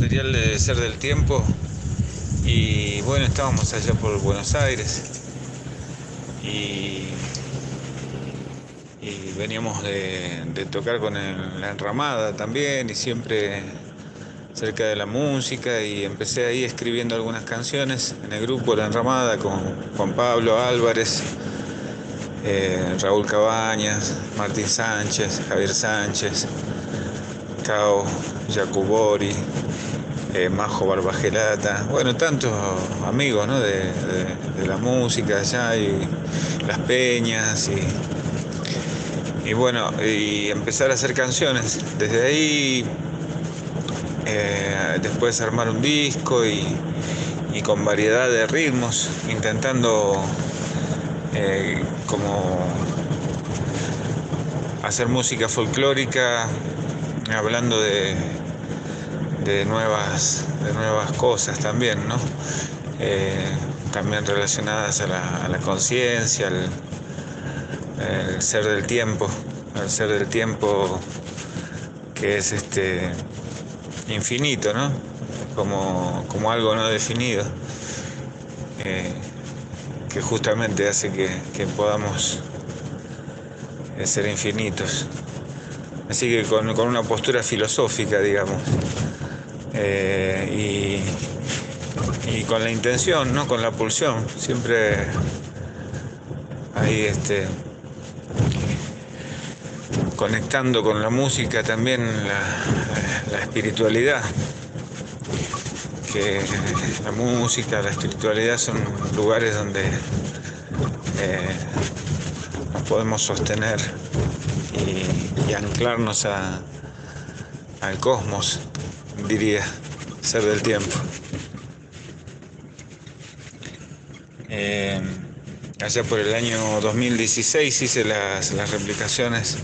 material de Ser del Tiempo. Y bueno, estábamos allá por Buenos Aires. Y, veníamos de, tocar con la enramada también y siempre cerca de la música y empecé ahí escribiendo algunas canciones en el grupo La Enramada con Juan Pablo Álvarez, eh, Raúl Cabañas, Martín Sánchez, Javier Sánchez, Cao Jacubori, eh, Majo Barbagelata, bueno, tantos amigos ¿no? de, la música allá y las peñas y, y bueno, y empezar a hacer canciones. Desde ahí eh, después armar un disco y, y con variedad de ritmos, intentando eh, como hacer música folclórica, hablando de, de nuevas, de nuevas cosas también, ¿no? Eh, también relacionadas a la, la conciencia, al ser del tiempo, al ser del tiempo que es este infinito, ¿no? Como, como algo no definido, eh, que justamente hace que, que podamos eh, ser infinitos. Así que con, con una postura filosófica, digamos, eh, y, y con la intención, ¿no? Con la pulsión, siempre ahí este conectando con la música también la, espiritualidad, que la música, la espiritualidad son lugares donde eh, nos podemos sostener y, y anclarnos a- al cosmos, diría, ser del tiempo. Eh, allá por el año 2016 hice las, las replicaciones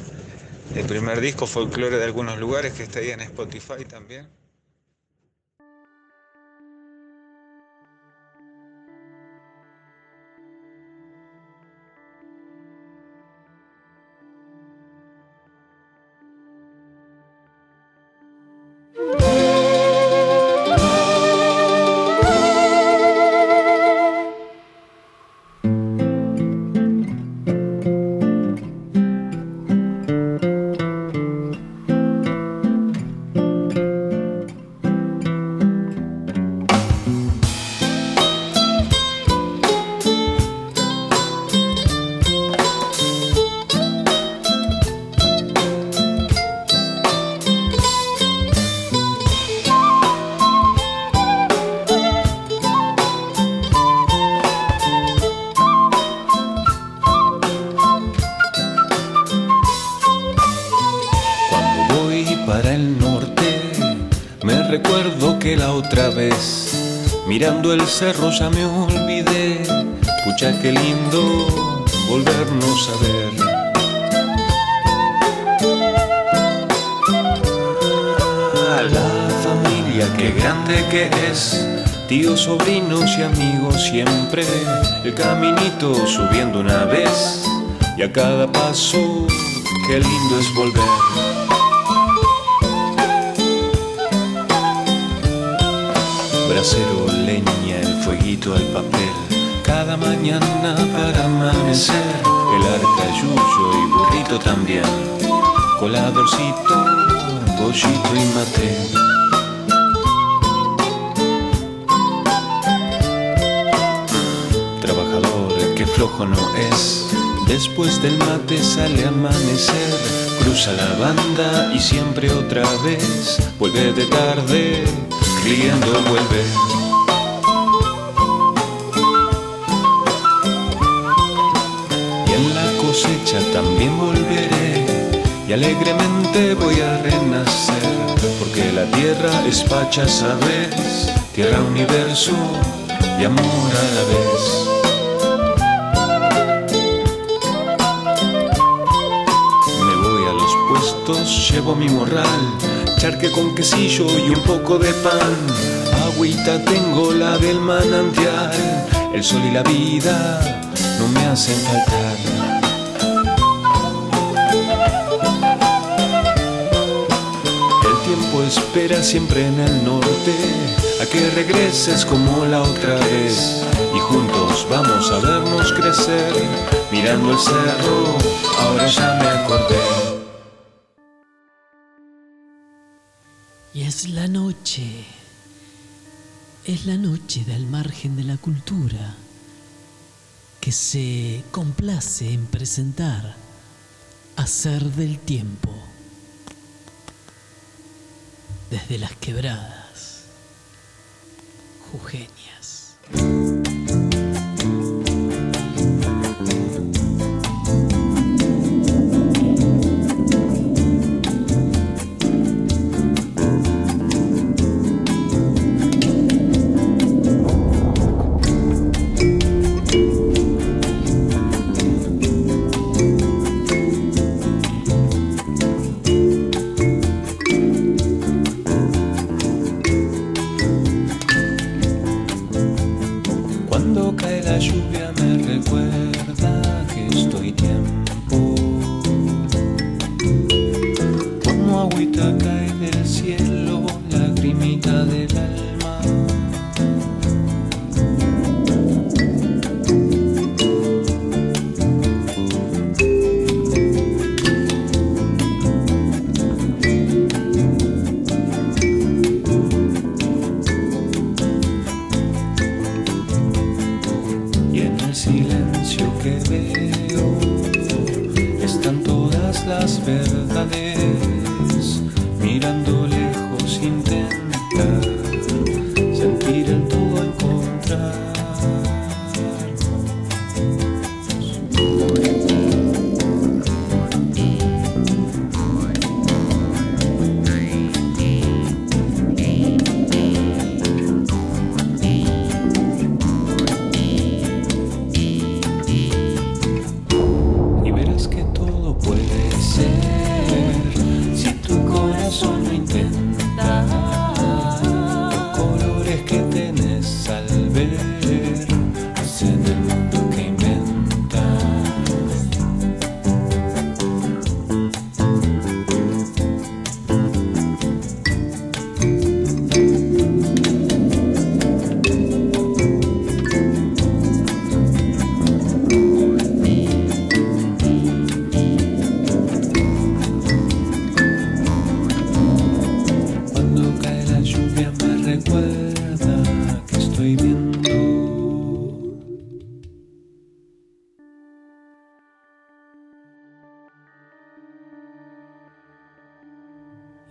del primer disco folclore de algunos lugares que está ahí en Spotify también. Recuerdo que la otra vez, mirando el cerro ya me olvidé. Pucha, qué lindo volvernos a ver. A la familia, qué grande que es. Tíos, sobrinos y amigos siempre. El caminito subiendo una vez. Y a cada paso, qué lindo es volver. Bracero, leña, el fueguito, el papel. Cada mañana para amanecer, el arcayuyo y burrito también. Coladorcito, pollito y mate. Trabajador, que flojo no es. Después del mate sale amanecer, cruza la banda y siempre otra vez vuelve de tarde, riendo vuelve. Y en la cosecha también volveré y alegremente voy a renacer, porque la tierra es pacha, sabes, tierra universo y amor a la vez. Me voy a los puestos, llevo mi morral, charque con quesillo y un poco de pan. Agüita tengo la del manantial, el sol y la vida no me hacen faltar. El tiempo espera siempre en el norte a que regreses como la otra vez y juntos vamos a vernos crecer mirando el cerro. Ahora ya me acordé. Y es la noche, es la noche del margen de la cultura que se complace en presentar hacer del tiempo. Desde las quebradas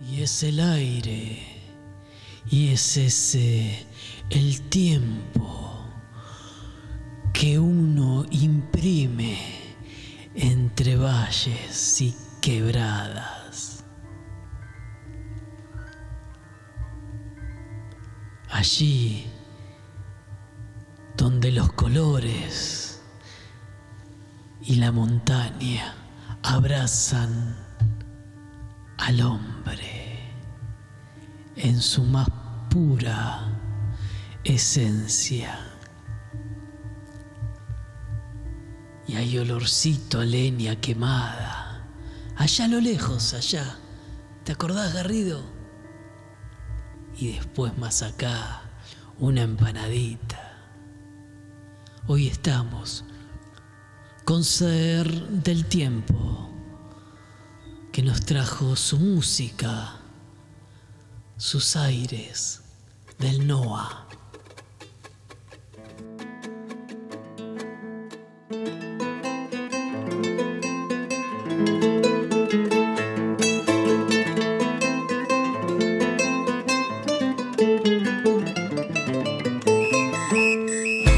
jujeñas. es el aire y es ese el tiempo que uno imprime entre valles y quebradas. Allí donde los colores y la montaña abrazan al hombre en su más pura esencia. Y hay olorcito a leña quemada. Allá a lo lejos, allá. ¿Te acordás, Garrido? Y después más acá, una empanadita. Hoy estamos con ser del tiempo que nos trajo su música sus aires del Noah.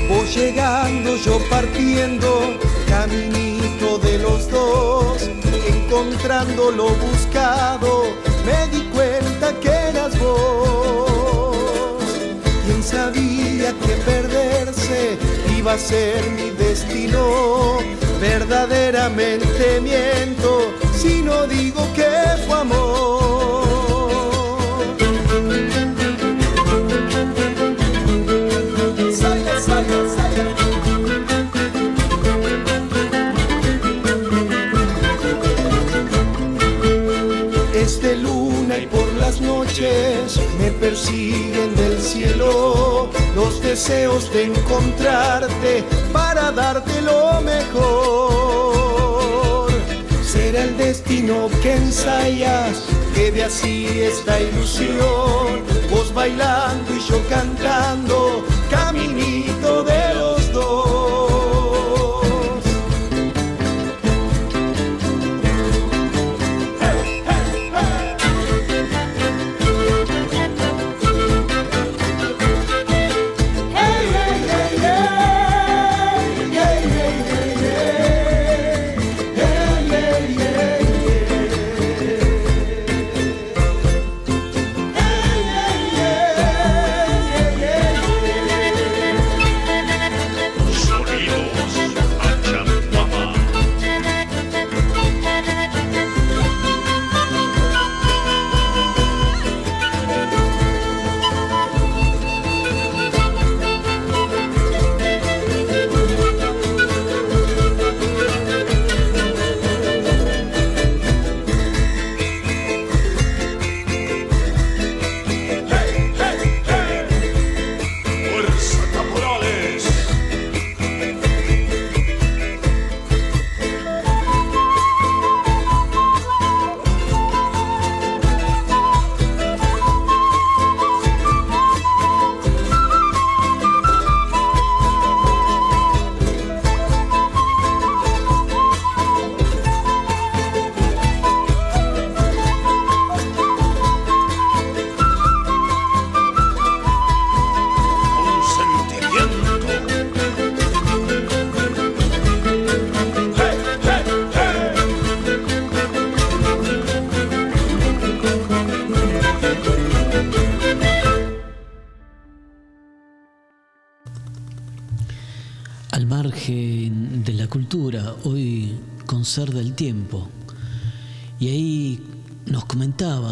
Voy llegando, yo partiendo, caminito de los dos, encontrando lo buscado, me di cuenta que iba a ser mi destino? Verdaderamente miento si no digo que fue amor. Este luna y por las noches me persiguen del cielo los deseos de encontrarte para darte lo mejor. Será el destino que ensayas, quede así esta ilusión, vos bailando y yo cantando,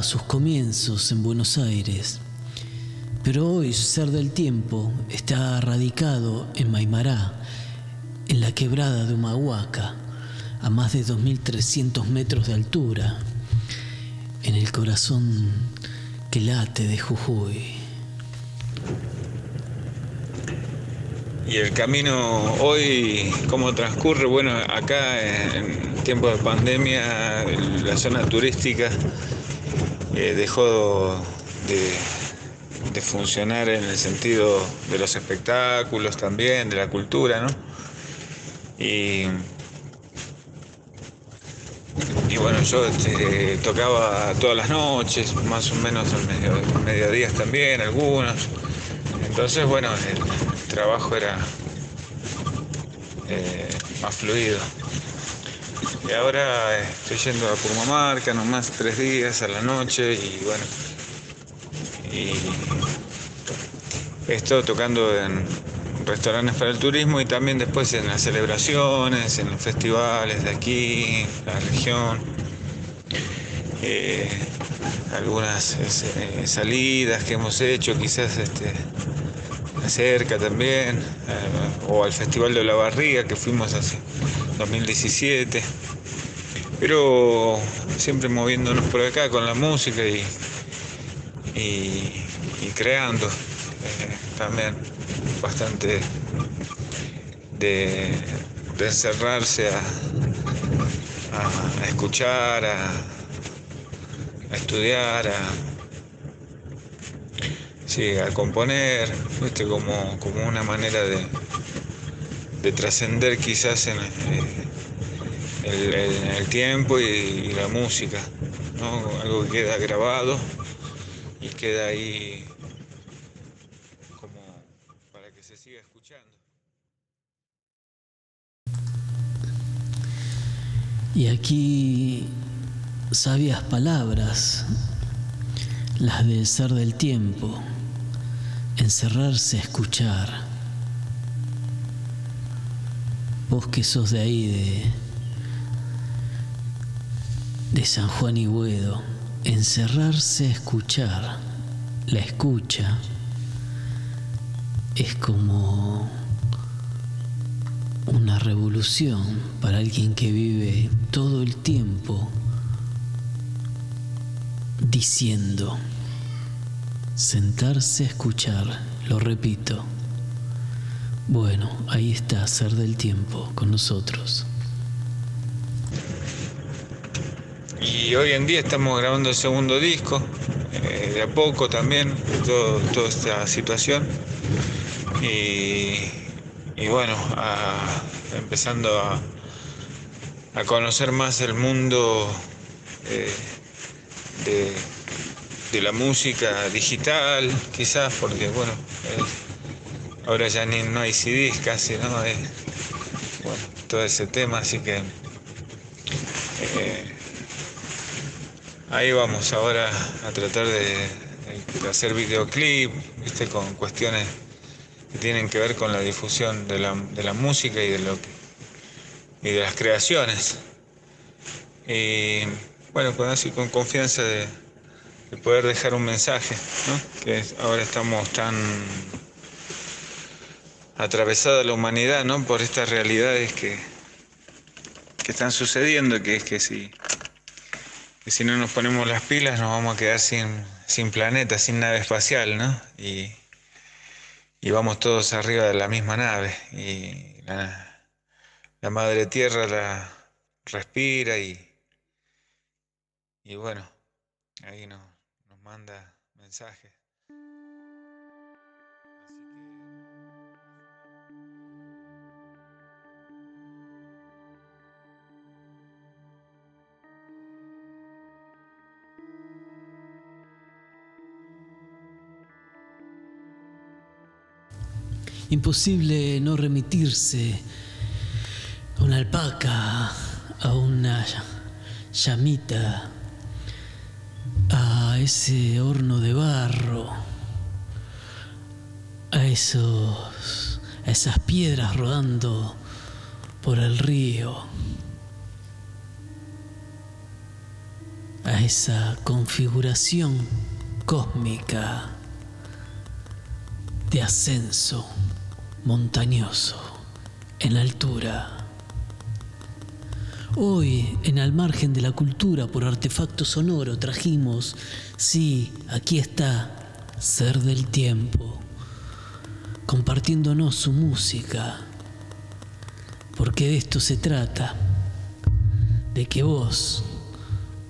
sus comienzos en Buenos Aires. Pero hoy Ser del Tiempo está radicado en Maimará, en la quebrada de Humahuaca, a más de 2.300 metros de altura, en el corazón que late de Jujuy. Y el camino hoy, ¿cómo transcurre? Bueno, acá en tiempo de pandemia la zona turística eh, dejó de, funcionar en el sentido de los espectáculos también, de la cultura, ¿no? Y, bueno, yo este, tocaba todas las noches, más o menos en medio, mediodías también, algunos. Entonces, bueno, trabajo era eh, más fluido. Y ahora estoy yendo a Purmamarca, nomás tres días a la noche y bueno. Y estoy tocando en restaurantes para el turismo y también después en las celebraciones, en los festivales de aquí, la región. Eh, algunas eh, salidas que hemos hecho, quizás este, cerca también, eh, o al Festival de la Barriga que fuimos hace 2017, pero siempre moviéndonos por acá con la música y, y, creando eh, también bastante de, encerrarse a, escuchar, a, estudiar, a Sí, a componer, Como, como una manera de, de trascender quizás en, eh, el, tiempo y, la música, Algo que queda grabado y queda ahí como para que se siga escuchando. Y aquí sabias palabras, las del ser del tiempo encerrarse a escuchar. Vos que sos de ahí, de, de San Juan y Buedo, encerrarse a escuchar. La escucha es como una revolución para alguien que vive todo el tiempo diciendo, sentarse a escuchar, lo repito. Bueno, ahí está, ser del tiempo con nosotros. Y hoy en día estamos grabando el segundo disco, eh, de a poco también, todo, toda esta situación. Y, bueno, empezando a, conocer más el mundo eh, de, la música digital, quizás, porque bueno, ahora ya ni, no hay CDs casi, ¿no? bueno, todo ese tema, así que eh, ahí vamos ahora a tratar de, hacer videoclip, ¿viste? con cuestiones que tienen que ver con la difusión de la, música y de lo y de las creaciones. Y bueno, con con confianza de, poder dejar un mensaje, ¿no? que ahora estamos tan atravesada la humanidad ¿no? por estas realidades que, que están sucediendo, que es que si, que si no nos ponemos las pilas nos vamos a quedar sin, sin planeta, sin nave espacial, ¿no? Y, y vamos todos arriba de la misma nave. Y la, la madre tierra la respira y, y bueno, ahí nos, nos manda mensajes. Imposible no remitirse a una alpaca, a una llamita, a ese horno de barro, a esos a esas piedras rodando por el río, a esa configuración cósmica de ascenso montañoso, en altura. Hoy, en al margen de la cultura por artefacto sonoro, trajimos, sí, aquí está, ser del tiempo, compartiéndonos su música, porque de esto se trata, de que vos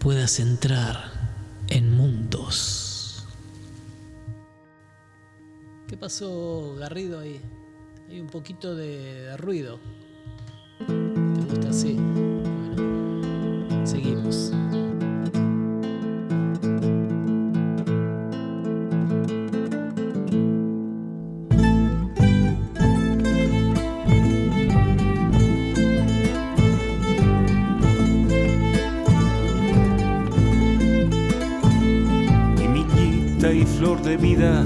puedas entrar en mundos. ¿Qué pasó, Garrido, ahí? Hay un poquito de, ruido. ¿Te gusta así? Bueno, seguimos. de vida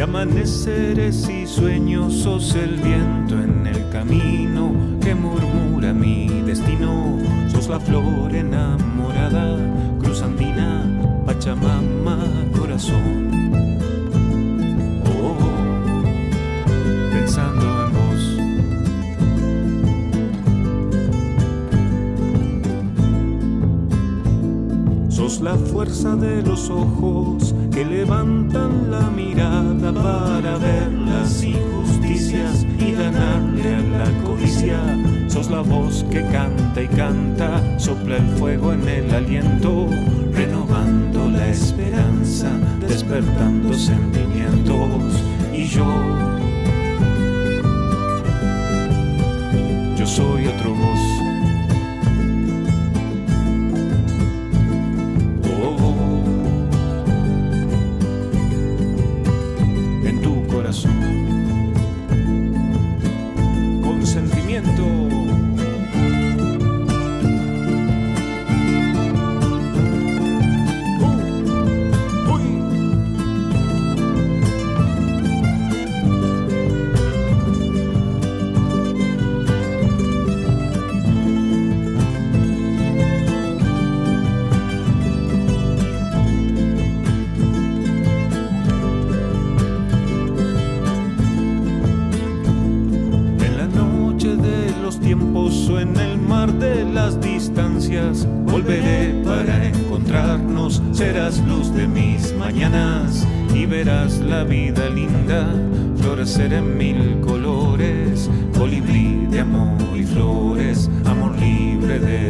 de amaneceres y sueños sos el viento en el camino que murmura mi destino. Sos la flor enamorada, cruz andina, Pachamama, corazón. La fuerza de los ojos que levantan la mirada para ver las injusticias y ganarle a la codicia. Sos la voz que canta y canta, sopla el fuego en el aliento, renovando la esperanza, despertando sentimientos. Y yo, yo soy otro voz serás luz de mis mañanas y verás la vida linda florecer en mil colores, colibrí de amor y flores, amor libre de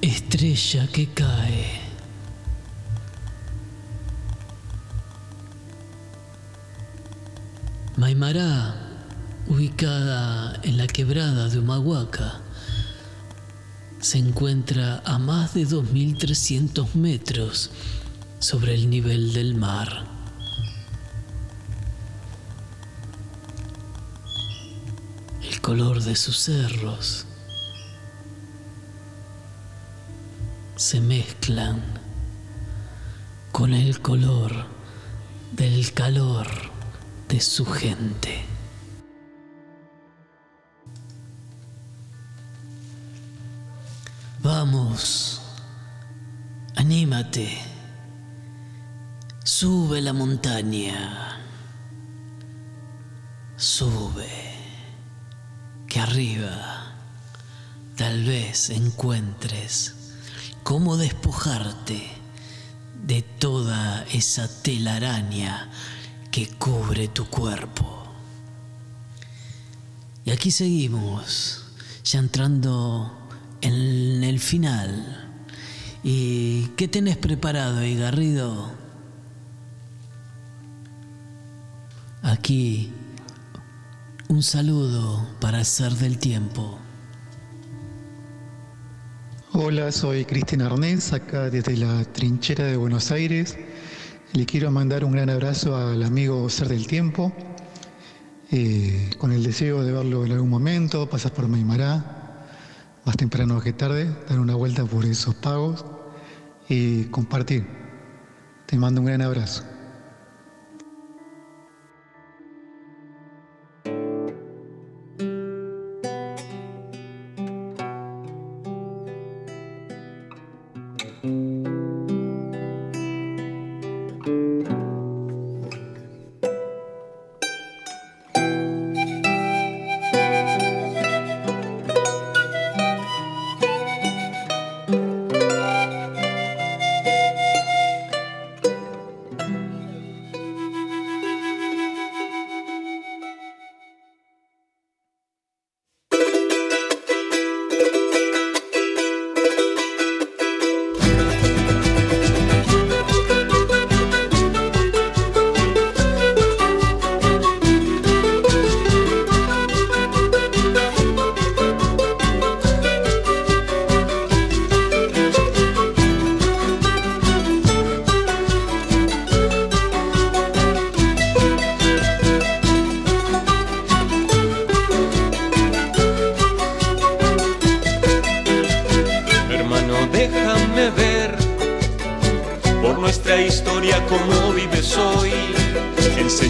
Estrella que cae. Maimará, ubicada en la quebrada de Humahuaca, se encuentra a más de 2.300 metros sobre el nivel del mar. El color de sus cerros se mezclan con el color del calor de su gente. Vamos, anímate, sube la montaña, sube, que arriba tal vez encuentres cómo despojarte de toda esa telaraña que cubre tu cuerpo. Y aquí seguimos, ya entrando en el final. ¿Y qué tenés preparado ahí, Garrido? Aquí un saludo para el ser del tiempo. Hola, soy Cristina Arnés, acá desde la trinchera de Buenos Aires. Le quiero mandar un gran abrazo al amigo Ser del Tiempo, eh, con el deseo de verlo en algún momento, pasar por Maimará, más temprano que tarde, dar una vuelta por esos pagos y compartir. Te mando un gran abrazo.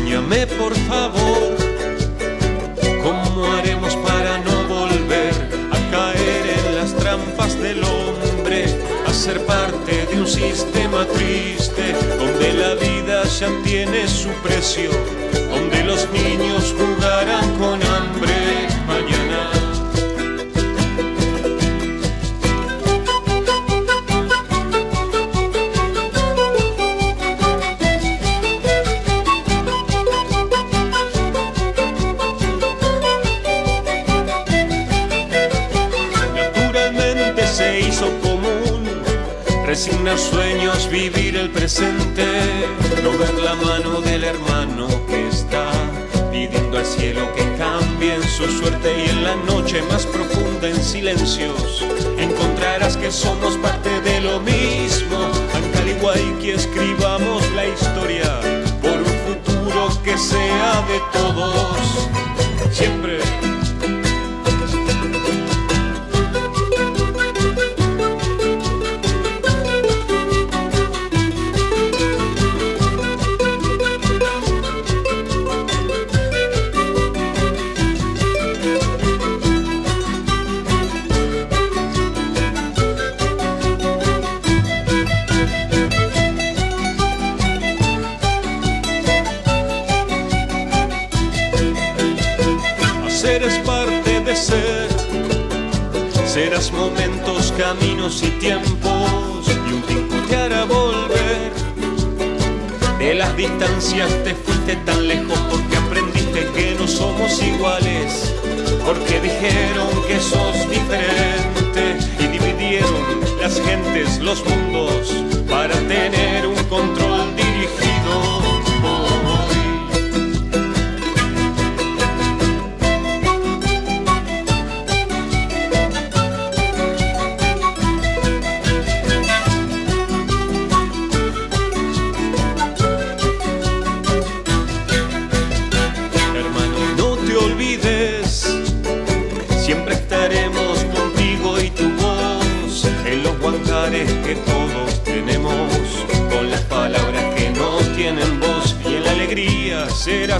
Enséñame por favor cómo haremos para no volver a caer en las trampas del hombre, a ser parte de un sistema triste donde la vida ya tiene su precio, donde los niños jugarán vivir el presente, no ver la mano del hermano que está pidiendo al cielo que cambie en su suerte y en la noche más profunda en silencios encontrarás que somos parte de lo mismo. que escribamos la historia por un futuro que sea de todos. Siempre y tiempos, y un tiempo te hará volver. De las distancias te fuiste tan lejos porque aprendiste que no somos iguales, porque dijeron que sos diferente y dividieron las gentes, los mundos, para tener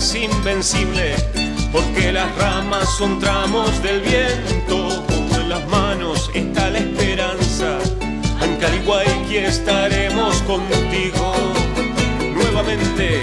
serás invencible, porque las ramas son tramos del viento, en las manos está la esperanza. Que estaremos contigo nuevamente,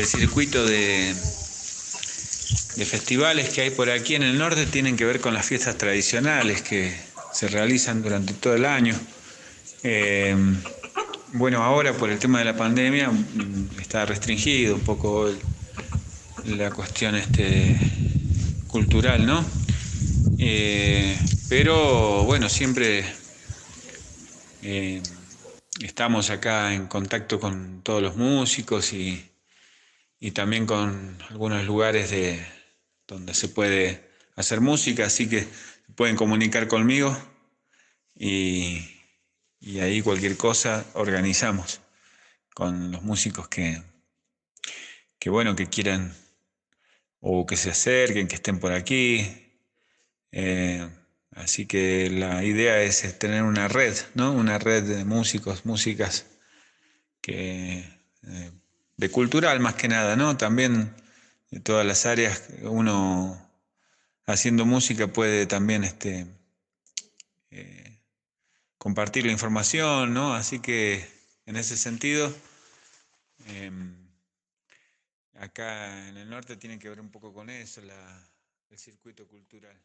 el circuito de, festivales que hay por aquí en el norte tienen que ver con las fiestas tradicionales que se realizan durante todo el año. Eh, bueno, ahora por el tema de la pandemia mm, está restringido un poco la cuestión este, cultural, ¿no? Eh, pero bueno, siempre eh, estamos acá en contacto con todos los músicos y, y también con algunos lugares de, donde se puede hacer música, así que pueden comunicar conmigo y, ahí cualquier cosa organizamos con los músicos que, que bueno, que quieran o que se acerquen, que estén por aquí. Eh, así que la idea es tener una red, ¿no? Una red de músicos, músicas que eh, de cultural más que nada, ¿no? También de todas las áreas, uno haciendo música puede también este, eh, compartir la información, ¿no? Así que en ese sentido, em, acá en el norte tiene que ver un poco con eso, el circuito cultural.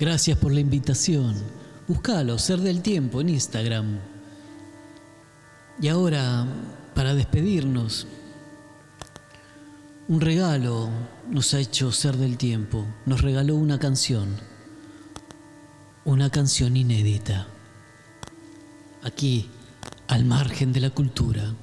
Gracias por la invitación. Búscalo, Ser del Tiempo, en Instagram. Y ahora para despedirnos, un regalo nos ha hecho ser del tiempo, nos regaló una canción, una canción inédita, aquí, al margen de la cultura.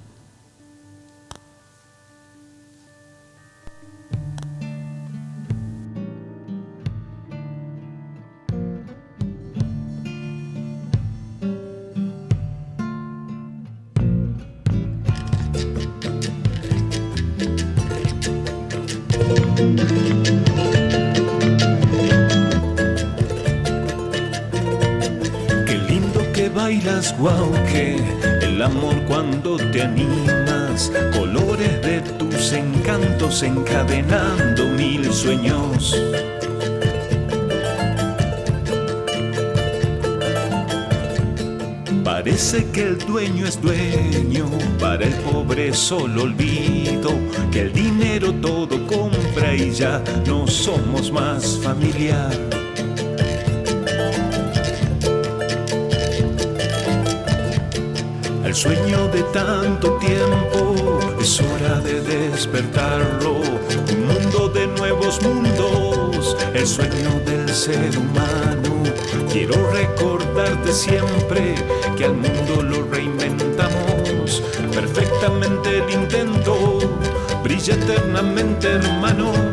Guau, que el amor cuando te animas, colores de tus encantos encadenando mil sueños. Parece que el dueño es dueño, para el pobre solo olvido que el dinero todo compra y ya no somos más familiar. Sueño de tanto tiempo es hora de despertarlo. Un mundo de nuevos mundos, el sueño del ser humano. Quiero recordarte siempre que al mundo lo reinventamos. Perfectamente el intento brilla eternamente, hermanos.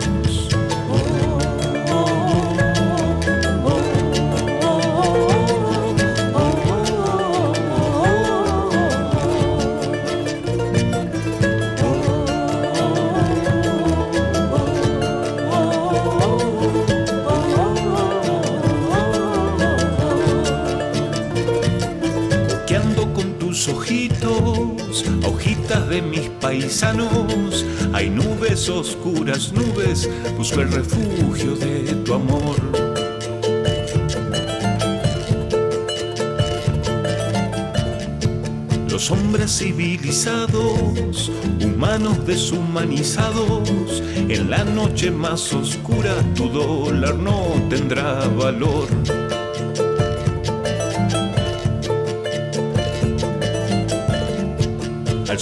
Paisanos. Hay nubes oscuras, nubes, busco el refugio de tu amor. Los hombres civilizados, humanos deshumanizados, en la noche más oscura tu dólar no tendrá valor.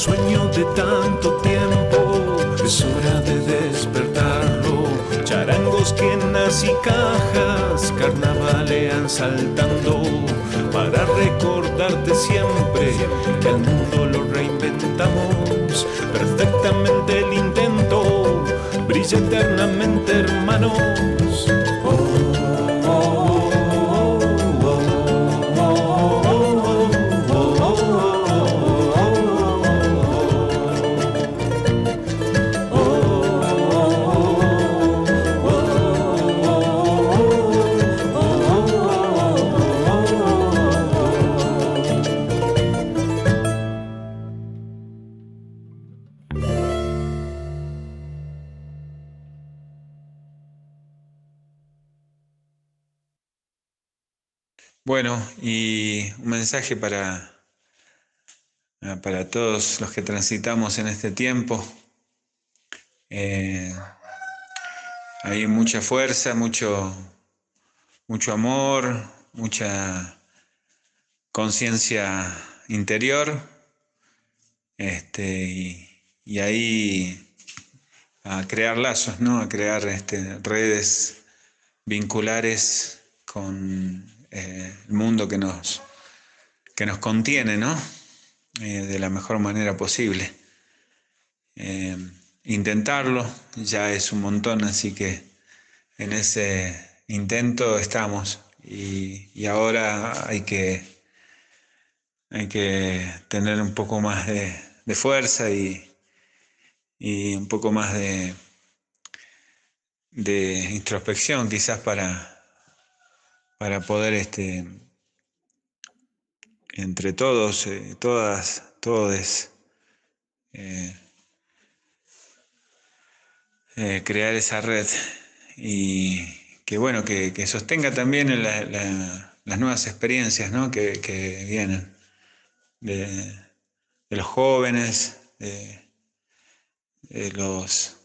Sueño de tanto tiempo, es hora de despertarlo. Charangos, quenas y cajas carnavalean saltando para recordarte siempre que al mundo lo reinventamos. Perfectamente el intento brilla eternamente, hermanos. Mensaje para, para todos los que transitamos en este tiempo. Eh, hay mucha fuerza, mucho, mucho amor, mucha conciencia interior. Este, y, ahí a crear lazos, ¿no? A crear este, redes vinculares con eh, el mundo que nos, que nos contiene, ¿no? Eh, de la mejor manera posible. Eh, intentarlo ya es un montón, así que en ese intento estamos y, ahora hay que, hay que tener un poco más de, fuerza y, y un poco más de, de introspección quizás para, para poder este, entre todos, eh, todas, todos, eh, eh, crear esa red y que bueno, que, sostenga también la, la, las nuevas experiencias ¿no? que, vienen de, de los jóvenes, de, de, los,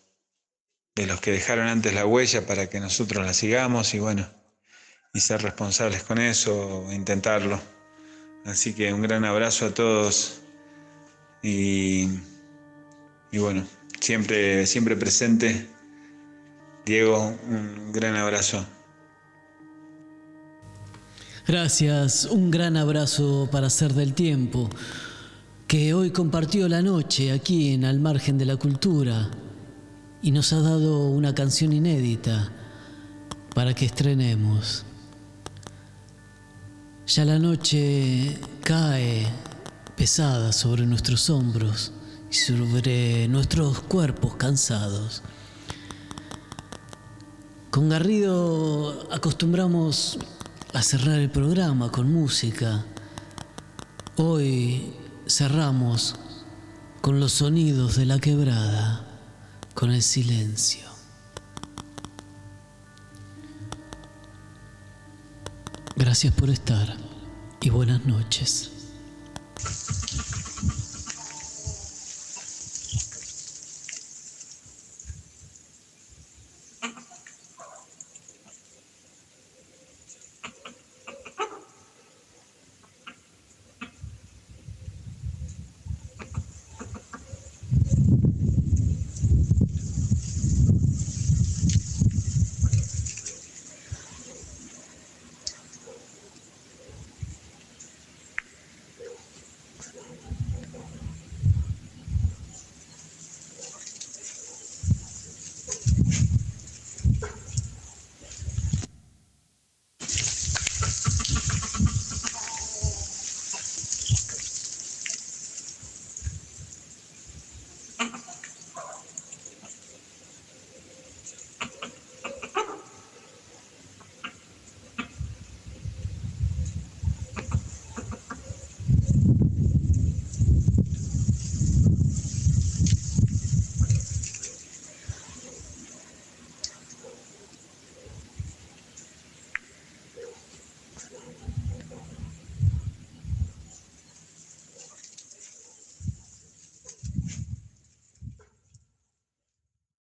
de los que dejaron antes la huella para que nosotros la sigamos y bueno, y ser responsables con eso, intentarlo. Así que un gran abrazo a todos y, y bueno, siempre, siempre presente. Diego, un gran abrazo. Gracias, un gran abrazo para Ser del Tiempo, que hoy compartió la noche aquí en Al Margen de la Cultura y nos ha dado una canción inédita para que estrenemos. Ya la noche cae pesada sobre nuestros hombros y sobre nuestros cuerpos cansados. Con Garrido acostumbramos a cerrar el programa con música. Hoy cerramos con los sonidos de la quebrada, con el silencio. Gracias por estar y buenas noches.